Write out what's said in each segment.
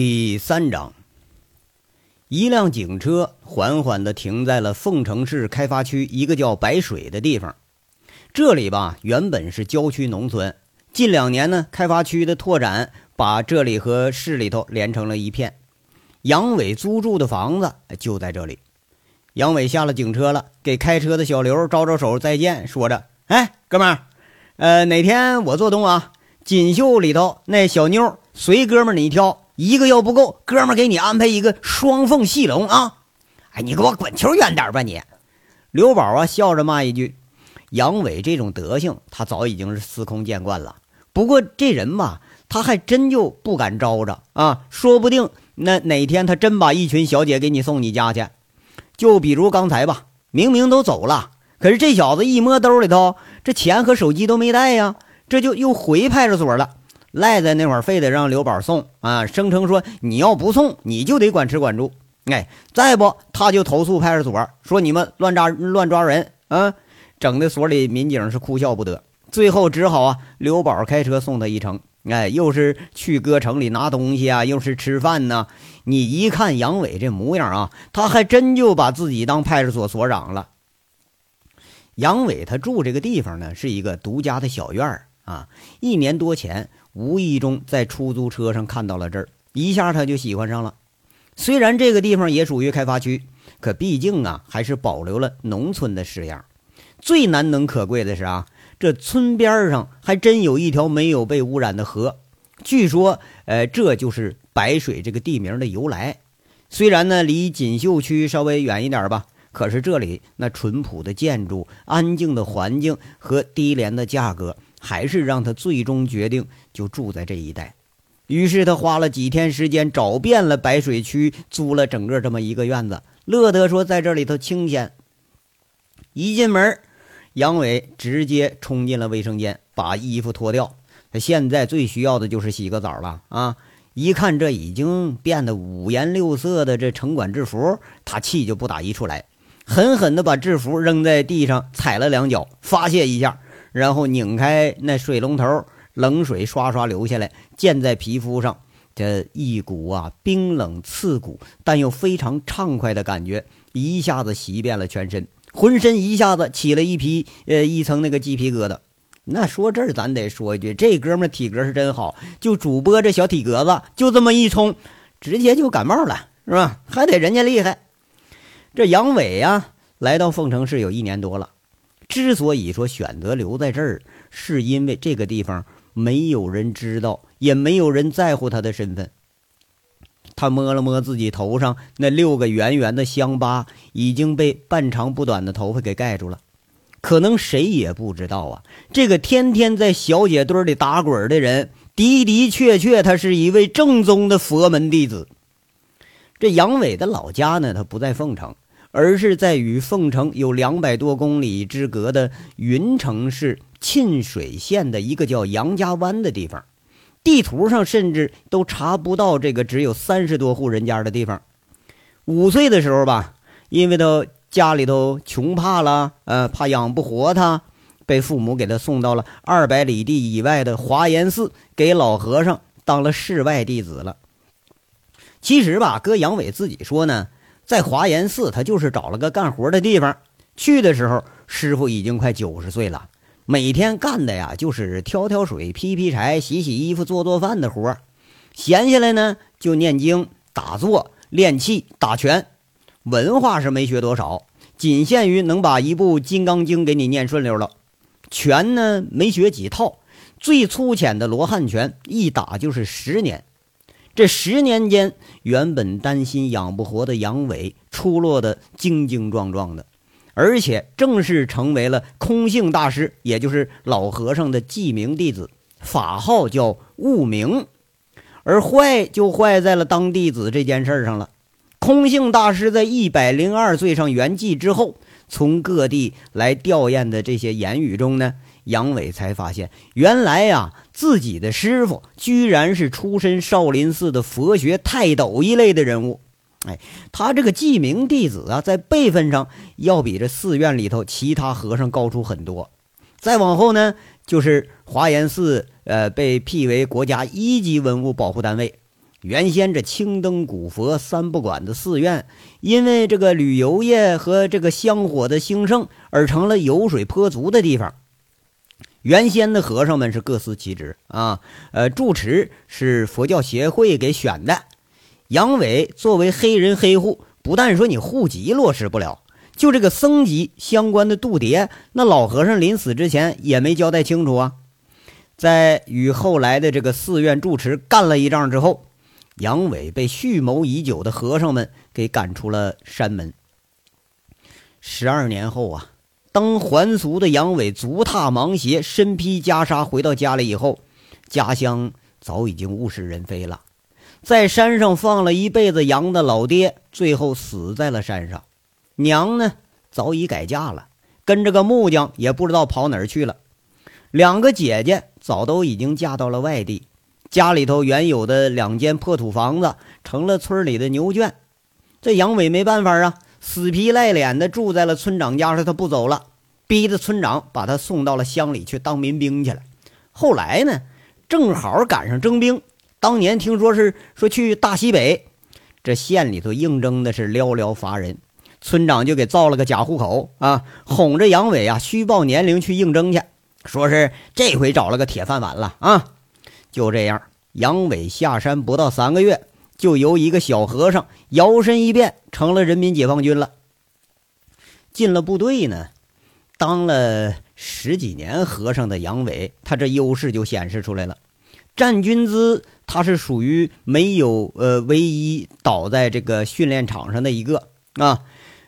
第三章，一辆警车缓缓地停在了凤城市开发区一个叫白水的地方。这里吧，原本是郊区农村，近两年呢，开发区的拓展把这里和市里头连成了一片。杨伟租住的房子就在这里。杨伟下了警车了，给开车的小刘招招手再见，说着：“哎，哥们儿，呃，哪天我做东啊？锦绣里头那小妞随哥们儿你挑。”一个要不够，哥们儿给你安排一个双凤戏龙啊！哎，你给我滚球远点吧你！刘宝啊，笑着骂一句：“杨伟这种德行，他早已经是司空见惯了。不过这人吧，他还真就不敢招着啊！说不定那哪天他真把一群小姐给你送你家去。就比如刚才吧，明明都走了，可是这小子一摸兜里头，这钱和手机都没带呀，这就又回派出所了。”赖在那会儿，非得让刘宝送啊，声称说你要不送，你就得管吃管住。哎，再不他就投诉派出所，说你们乱抓乱抓人啊，整的所里民警是哭笑不得。最后只好啊，刘宝开车送他一程。哎，又是去哥城里拿东西啊，又是吃饭呢。你一看杨伟这模样啊，他还真就把自己当派出所所长了。杨伟他住这个地方呢，是一个独家的小院儿啊，一年多前。无意中在出租车上看到了这儿，一下他就喜欢上了。虽然这个地方也属于开发区，可毕竟啊，还是保留了农村的式样。最难能可贵的是啊，这村边上还真有一条没有被污染的河。据说，呃，这就是白水这个地名的由来。虽然呢，离锦绣区稍微远一点吧，可是这里那淳朴的建筑、安静的环境和低廉的价格。还是让他最终决定就住在这一带，于是他花了几天时间找遍了白水区，租了整个这么一个院子，乐得说在这里头清闲。一进门，杨伟直接冲进了卫生间，把衣服脱掉。他现在最需要的就是洗个澡了啊！一看这已经变得五颜六色的这城管制服，他气就不打一处来，狠狠地把制服扔在地上，踩了两脚发泄一下。然后拧开那水龙头，冷水刷刷流下来，溅在皮肤上，这一股啊冰冷刺骨，但又非常畅快的感觉，一下子袭遍了全身，浑身一下子起了一皮呃一层那个鸡皮疙瘩。那说这儿咱得说一句，这哥们体格是真好，就主播这小体格子，就这么一冲，直接就感冒了，是吧？还得人家厉害。这杨伟呀，来到凤城市有一年多了。之所以说选择留在这儿，是因为这个地方没有人知道，也没有人在乎他的身份。他摸了摸自己头上那六个圆圆的乡疤，已经被半长不短的头发给盖住了。可能谁也不知道啊，这个天天在小姐堆里打滚的人，的的确确他是一位正宗的佛门弟子。这杨伟的老家呢，他不在凤城。而是在与凤城有两百多公里之隔的云城市沁水县的一个叫杨家湾的地方，地图上甚至都查不到这个只有三十多户人家的地方。五岁的时候吧，因为他家里头穷怕了，呃，怕养不活他，被父母给他送到了二百里地以外的华严寺，给老和尚当了世外弟子了。其实吧，搁杨伟自己说呢。在华严寺，他就是找了个干活的地方。去的时候，师傅已经快九十岁了，每天干的呀就是挑挑水、劈劈柴、洗洗衣服、做做饭的活闲下来呢，就念经、打坐、练气、打拳。文化是没学多少，仅限于能把一部《金刚经》给你念顺溜了。拳呢，没学几套，最粗浅的罗汉拳一打就是十年。这十年间，原本担心养不活的杨伟出落得精精壮壮的，而且正式成为了空性大师，也就是老和尚的记名弟子，法号叫悟明。而坏就坏在了当弟子这件事上了。空性大师在一百零二岁上圆寂之后，从各地来吊唁的这些言语中呢。杨伟才发现，原来呀，自己的师傅居然是出身少林寺的佛学泰斗一类的人物。哎，他这个记名弟子啊，在辈分上要比这寺院里头其他和尚高出很多。再往后呢，就是华严寺，呃，被辟为国家一级文物保护单位，原先这青灯古佛三不管的寺院，因为这个旅游业和这个香火的兴盛，而成了油水颇足的地方。原先的和尚们是各司其职啊，呃，住持是佛教协会给选的。杨伟作为黑人黑户，不但说你户籍落实不了，就这个僧籍相关的度牒，那老和尚临死之前也没交代清楚啊。在与后来的这个寺院住持干了一仗之后。杨伟被蓄谋已久的和尚们给赶出了山门。十二年后啊，当还俗的杨伟足踏芒鞋、身披袈裟回到家里以后，家乡早已经物是人非了。在山上放了一辈子羊的老爹，最后死在了山上；娘呢，早已改嫁了，跟着个木匠也不知道跑哪儿去了。两个姐姐早都已经嫁到了外地。家里头原有的两间破土房子成了村里的牛圈，这杨伟没办法啊，死皮赖脸的住在了村长家，说他不走了，逼着村长把他送到了乡里去当民兵去了。后来呢，正好赶上征兵，当年听说是说去大西北，这县里头应征的是寥寥乏人，村长就给造了个假户口啊，哄着杨伟啊虚报年龄去应征去，说是这回找了个铁饭碗了啊。就这样，杨伟下山不到三个月，就由一个小和尚摇身一变成了人民解放军了。进了部队呢，当了十几年和尚的杨伟，他这优势就显示出来了。站军姿，他是属于没有呃唯一倒在这个训练场上的一个啊。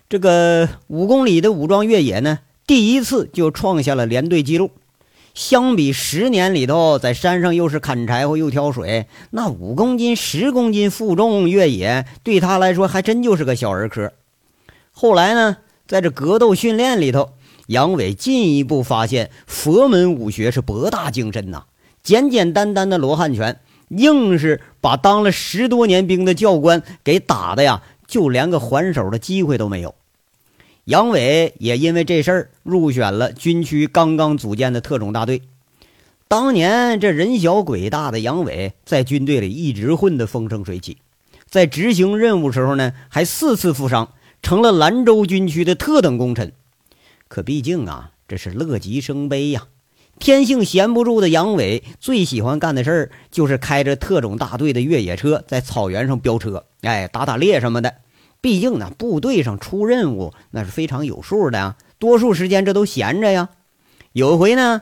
这个五公里的武装越野呢，第一次就创下了连队纪录。相比十年里头，在山上又是砍柴火又挑水，那五公斤、十公斤负重越野对他来说还真就是个小儿科。后来呢，在这格斗训练里头，杨伟进一步发现佛门武学是博大精深呐。简简单单的罗汉拳，硬是把当了十多年兵的教官给打的呀，就连个还手的机会都没有。杨伟也因为这事儿入选了军区刚刚组建的特种大队。当年这人小鬼大的杨伟在军队里一直混得风生水起，在执行任务时候呢，还四次负伤，成了兰州军区的特等功臣。可毕竟啊，这是乐极生悲呀。天性闲不住的杨伟最喜欢干的事儿就是开着特种大队的越野车在草原上飙车，哎，打打猎什么的。毕竟呢，部队上出任务那是非常有数的呀，多数时间这都闲着呀。有一回呢，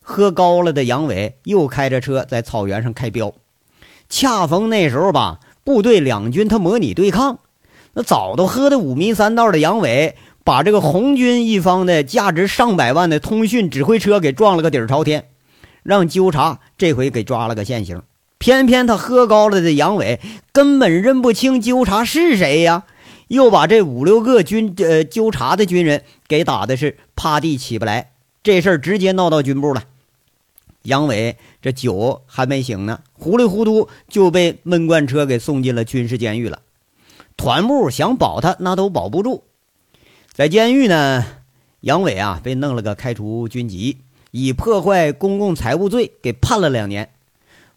喝高了的杨伟又开着车在草原上开飙，恰逢那时候吧，部队两军他模拟对抗，那早都喝得五迷三道的杨伟，把这个红军一方的价值上百万的通讯指挥车给撞了个底儿朝天，让纠察这回给抓了个现行。偏偏他喝高了的杨伟根本认不清纠察是谁呀。又把这五六个军呃纠察的军人给打的是趴地起不来，这事儿直接闹到军部了。杨伟这酒还没醒呢，糊里糊涂就被闷罐车给送进了军事监狱了。团部想保他，那都保不住。在监狱呢，杨伟啊被弄了个开除军籍，以破坏公共财物罪给判了两年。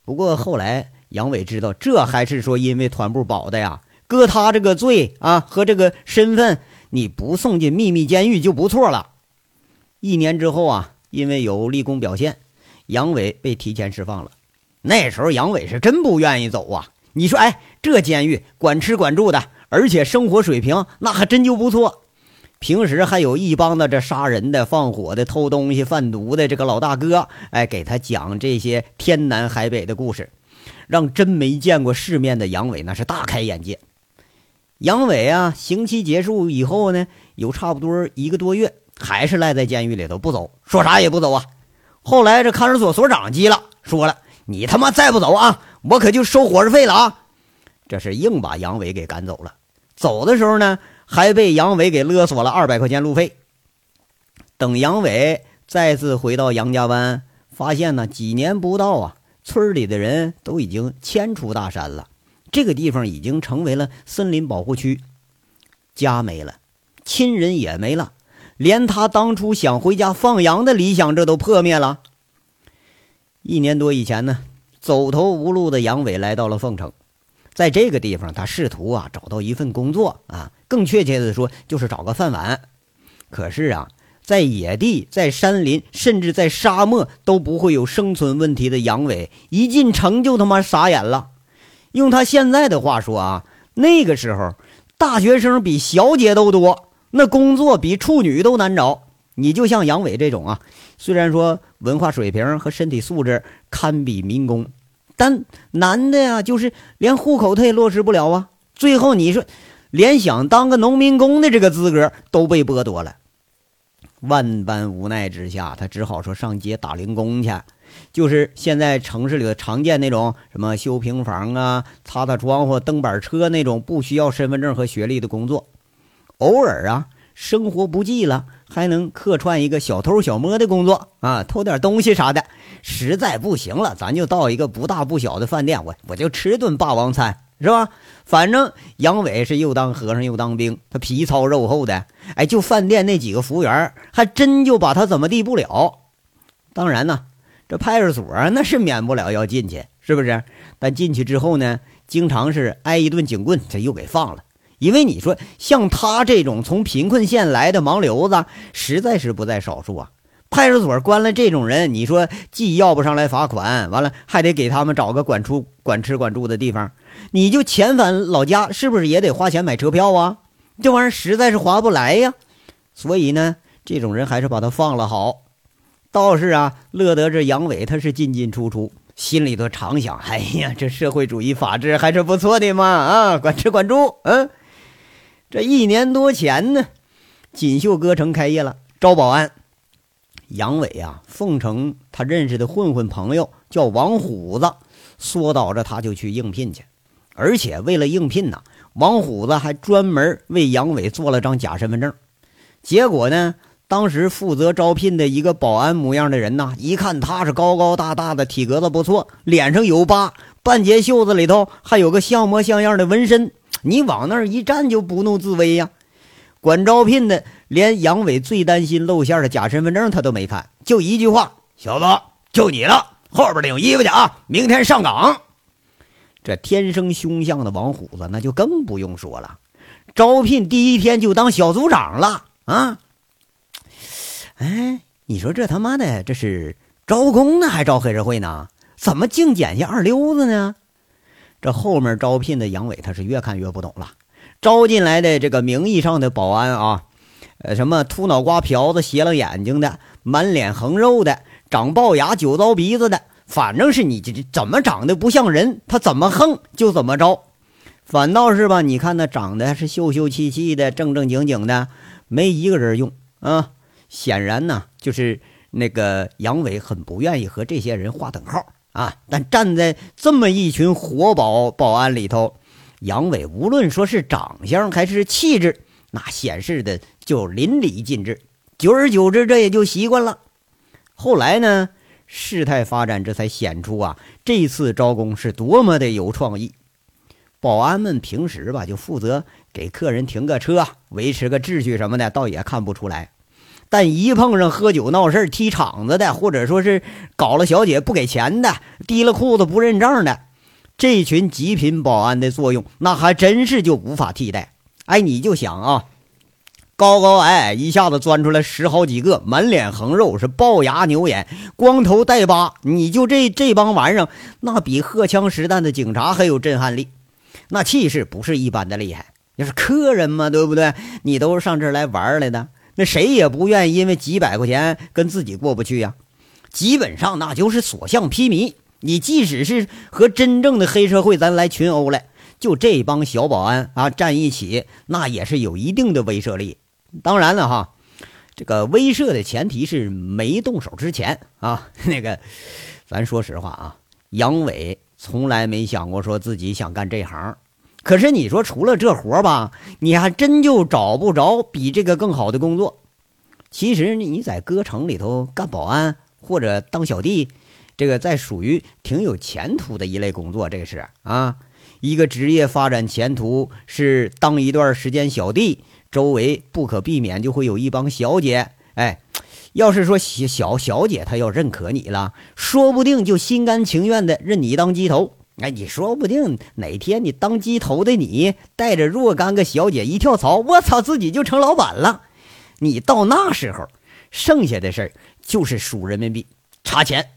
不过后来杨伟知道，这还是说因为团部保的呀。搁他这个罪啊和这个身份，你不送进秘密监狱就不错了。一年之后啊，因为有立功表现，杨伟被提前释放了。那时候杨伟是真不愿意走啊。你说，哎，这监狱管吃管住的，而且生活水平那还真就不错。平时还有一帮子这杀人的、放火的、偷东西、贩毒的这个老大哥，哎，给他讲这些天南海北的故事，让真没见过世面的杨伟那是大开眼界。杨伟啊，刑期结束以后呢，有差不多一个多月，还是赖在监狱里头不走，说啥也不走啊。后来这看守所所长急了，说了：“你他妈再不走啊，我可就收伙食费了啊！”这是硬把杨伟给赶走了。走的时候呢，还被杨伟给勒索了二百块钱路费。等杨伟再次回到杨家湾，发现呢，几年不到啊，村里的人都已经迁出大山了。这个地方已经成为了森林保护区，家没了，亲人也没了，连他当初想回家放羊的理想这都破灭了。一年多以前呢，走投无路的杨伟来到了凤城，在这个地方，他试图啊找到一份工作啊，更确切的说，就是找个饭碗。可是啊，在野地、在山林，甚至在沙漠都不会有生存问题的杨伟，一进城就他妈傻眼了。用他现在的话说啊，那个时候大学生比小姐都多，那工作比处女都难找。你就像杨伟这种啊，虽然说文化水平和身体素质堪比民工。但男的呀，就是连户口他也落实不了啊。最后你说，连想当个农民工的这个资格都被剥夺了。万般无奈之下，他只好说上街打零工去，就是现在城市里的常见那种什么修平房啊、擦擦窗户、蹬板车那种不需要身份证和学历的工作。偶尔啊，生活不济了。还能客串一个小偷小摸的工作啊，偷点东西啥的。实在不行了，咱就到一个不大不小的饭店，我我就吃顿霸王餐，是吧？反正杨伟是又当和尚又当兵，他皮糙肉厚的。哎，就饭店那几个服务员，还真就把他怎么地不了。当然呢，这派出所那是免不了要进去，是不是？但进去之后呢，经常是挨一顿警棍，这又给放了。因为你说像他这种从贫困县来的盲流子，实在是不在少数啊。派出所关了这种人，你说既要不上来罚款，完了还得给他们找个管出管吃管住的地方，你就遣返老家，是不是也得花钱买车票啊？这玩意儿实在是划不来呀。所以呢，这种人还是把他放了好。倒是啊，乐得这杨伟他是进进出出，心里头常想：哎呀，这社会主义法治还是不错的嘛！啊，管吃管住，嗯。这一年多前呢，锦绣歌城开业了，招保安。杨伟啊，凤城他认识的混混朋友叫王虎子，说导着他就去应聘去。而且为了应聘呢，王虎子还专门为杨伟做了张假身份证。结果呢，当时负责招聘的一个保安模样的人呐，一看他是高高大大的，体格子不错，脸上有疤，半截袖子里头还有个像模像样的纹身。你往那儿一站就不怒自威呀！管招聘的连杨伟最担心露馅的假身份证他都没看，就一句话：“小子，就你了，后边领衣服去啊，明天上岗。”这天生凶相的王虎子那就更不用说了，招聘第一天就当小组长了啊！哎，你说这他妈的这是招工呢，还招黑社会呢？怎么净捡些二流子呢？这后面招聘的杨伟，他是越看越不懂了。招进来的这个名义上的保安啊，呃，什么秃脑瓜瓢子、斜了眼睛的，满脸横肉的，长龅牙、酒糟鼻子的，反正是你这这怎么长得不像人，他怎么横就怎么着。反倒是吧，你看那长得是秀秀气气的、正正经经的，没一个人用啊。显然呢，就是那个杨伟很不愿意和这些人划等号。啊！但站在这么一群活宝保安里头，杨伟无论说是长相还是气质，那显示的就淋漓尽致。久而久之，这也就习惯了。后来呢，事态发展这才显出啊，这次招工是多么的有创意。保安们平时吧，就负责给客人停个车，维持个秩序什么的，倒也看不出来。但一碰上喝酒闹事踢场子的，或者说是搞了小姐不给钱的，提了裤子不认账的，这群极品保安的作用，那还真是就无法替代。哎，你就想啊，高高矮矮一下子钻出来十好几个，满脸横肉，是龅牙牛眼，光头带疤，你就这这帮玩意儿，那比荷枪实弹的警察还有震撼力，那气势不是一般的厉害。要是客人嘛，对不对？你都是上这儿来玩来的。那谁也不愿意因为几百块钱跟自己过不去呀，基本上那就是所向披靡。你即使是和真正的黑社会咱来群殴来，就这帮小保安啊站一起，那也是有一定的威慑力。当然了哈，这个威慑的前提是没动手之前啊。那个，咱说实话啊，杨伟从来没想过说自己想干这行。可是你说除了这活吧，你还真就找不着比这个更好的工作。其实你在歌城里头干保安或者当小弟，这个在属于挺有前途的一类工作。这是啊，一个职业发展前途是当一段时间小弟，周围不可避免就会有一帮小姐。哎，要是说小小姐她要认可你了，说不定就心甘情愿的认你当鸡头。哎，你说不定哪天你当鸡头的你带着若干个小姐一跳槽，我操，自己就成老板了。你到那时候，剩下的事儿就是数人民币、查钱。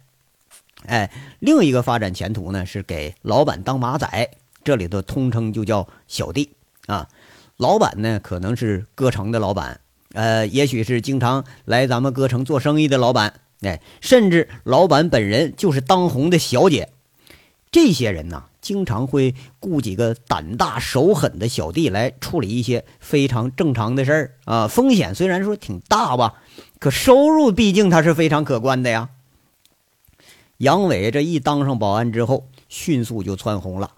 哎，另一个发展前途呢，是给老板当马仔，这里头通称就叫小弟啊。老板呢，可能是歌城的老板，呃，也许是经常来咱们歌城做生意的老板，哎，甚至老板本人就是当红的小姐。这些人呢，经常会雇几个胆大手狠的小弟来处理一些非常正常的事儿啊。风险虽然说挺大吧，可收入毕竟它是非常可观的呀。杨伟这一当上保安之后，迅速就窜红了，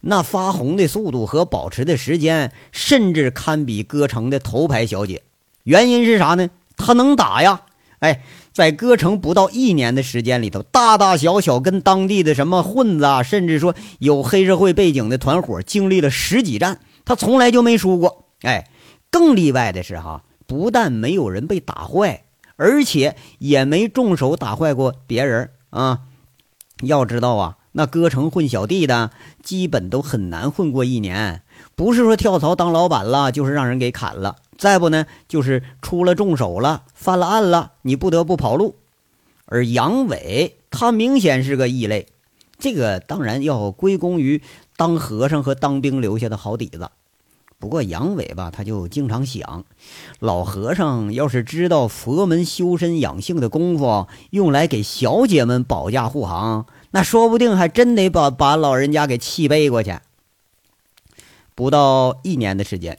那发红的速度和保持的时间，甚至堪比歌城的头牌小姐。原因是啥呢？他能打呀！哎。在歌城不到一年的时间里头，大大小小跟当地的什么混子啊，甚至说有黑社会背景的团伙，经历了十几战，他从来就没输过。哎，更例外的是哈，不但没有人被打坏，而且也没重手打坏过别人啊。要知道啊，那歌城混小弟的，基本都很难混过一年，不是说跳槽当老板了，就是让人给砍了。再不呢，就是出了重手了，犯了案了，你不得不跑路。而杨伟他明显是个异类，这个当然要归功于当和尚和当兵留下的好底子。不过杨伟吧，他就经常想，老和尚要是知道佛门修身养性的功夫用来给小姐们保驾护航，那说不定还真得把把老人家给气背过去。不到一年的时间。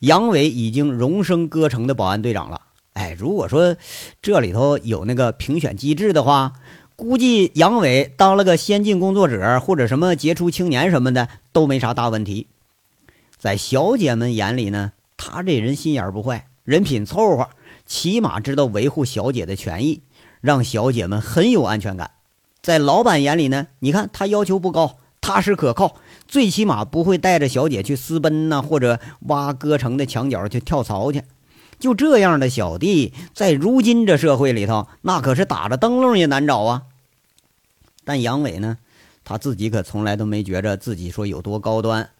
杨伟已经荣升歌城的保安队长了。哎，如果说这里头有那个评选机制的话，估计杨伟当了个先进工作者或者什么杰出青年什么的都没啥大问题。在小姐们眼里呢，他这人心眼不坏，人品凑合，起码知道维护小姐的权益，让小姐们很有安全感。在老板眼里呢，你看他要求不高，踏实可靠。最起码不会带着小姐去私奔呐，或者挖歌城的墙角去跳槽去。就这样的小弟，在如今这社会里头，那可是打着灯笼也难找啊。但杨伟呢，他自己可从来都没觉着自己说有多高端。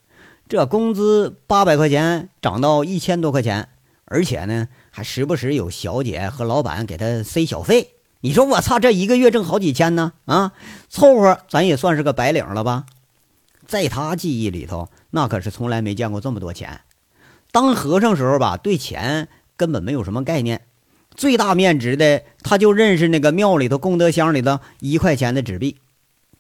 这工资八百块钱涨到一千多块钱，而且呢，还时不时有小姐和老板给他塞小费。你说我操，这一个月挣好几千呢？啊，凑合，咱也算是个白领了吧？在他记忆里头，那可是从来没见过这么多钱。当和尚时候吧，对钱根本没有什么概念，最大面值的他就认识那个庙里头功德箱里的一块钱的纸币。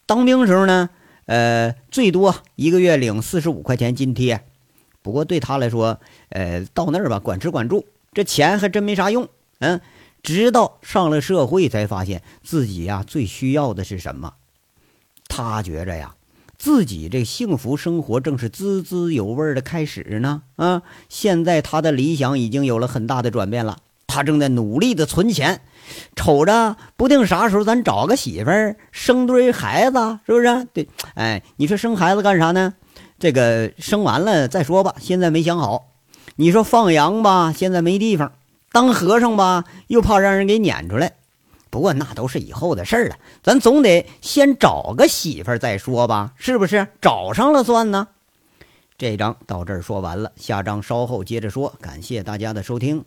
当兵时候呢，呃，最多一个月领四十五块钱津贴。不过对他来说，呃，到那儿吧，管吃管住，这钱还真没啥用。嗯，直到上了社会才发现自己呀最需要的是什么。他觉着呀。自己这幸福生活正是滋滋有味的开始呢啊！现在他的理想已经有了很大的转变了，他正在努力的存钱，瞅着不定啥时候咱找个媳妇儿，生堆孩子，是不是？对，哎，你说生孩子干啥呢？这个生完了再说吧，现在没想好。你说放羊吧，现在没地方；当和尚吧，又怕让人给撵出来。不过那都是以后的事儿了，咱总得先找个媳妇儿再说吧，是不是？找上了算呢。这章到这儿说完了，下章稍后接着说。感谢大家的收听。